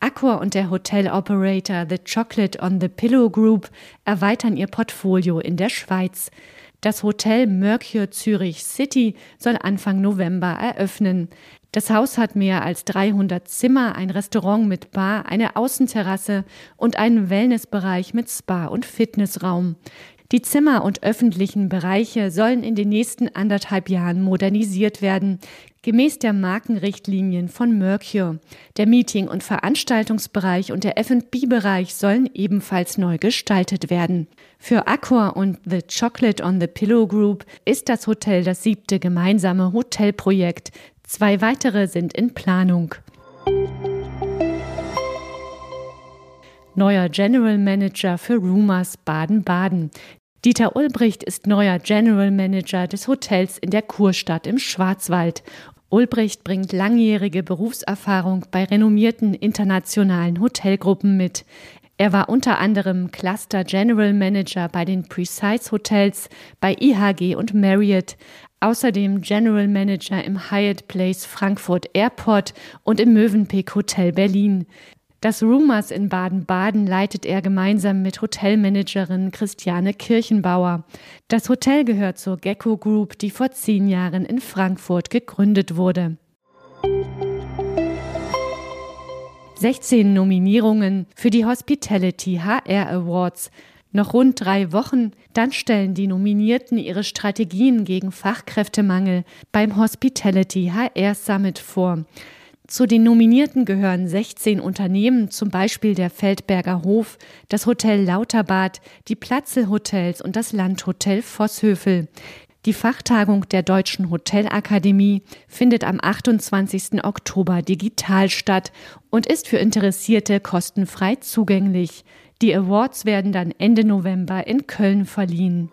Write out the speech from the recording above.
Accor und der Hotel-Operator The Chocolate on the Pillow Group erweitern ihr Portfolio in der Schweiz. Das Hotel Mercure Zürich City soll Anfang November eröffnen. Das Haus hat mehr als 300 Zimmer, ein Restaurant mit Bar, eine Außenterrasse und einen Wellnessbereich mit Spa und Fitnessraum. Die Zimmer und öffentlichen Bereiche sollen in den nächsten anderthalb Jahren modernisiert werden, gemäß der Markenrichtlinien von Mercure. Der Meeting- und Veranstaltungsbereich und der F&B-Bereich sollen ebenfalls neu gestaltet werden. Für Accor und The Chocolate on the Pillow Group ist das Hotel das siebte gemeinsame Hotelprojekt. Zwei weitere sind in Planung. Neuer General Manager für Rumors Baden-Baden. Dieter Ulbricht ist neuer General Manager des Hotels in der Kurstadt im Schwarzwald. Ulbricht bringt langjährige Berufserfahrung bei renommierten internationalen Hotelgruppen mit. Er war unter anderem Cluster General Manager bei den Precise Hotels, bei IHG und Marriott, außerdem General Manager im Hyatt Place Frankfurt Airport und im Mövenpick Hotel Berlin. Das Rumors in Baden-Baden leitet er gemeinsam mit Hotelmanagerin Christiane Kirchenbauer. Das Hotel gehört zur Gecko Group, die vor zehn Jahren in Frankfurt gegründet wurde. 16 Nominierungen für die Hospitality HR Awards. Noch rund drei Wochen, dann stellen die Nominierten ihre Strategien gegen Fachkräftemangel beim Hospitality HR Summit vor. Zu den Nominierten gehören 16 Unternehmen, zum Beispiel der Feldberger Hof, das Hotel Lauterbad, die Platzel Hotels und das Landhotel Vosshöfel. Die Fachtagung der Deutschen Hotelakademie findet am 28. Oktober digital statt und ist für Interessierte kostenfrei zugänglich. Die Awards werden dann Ende November in Köln verliehen.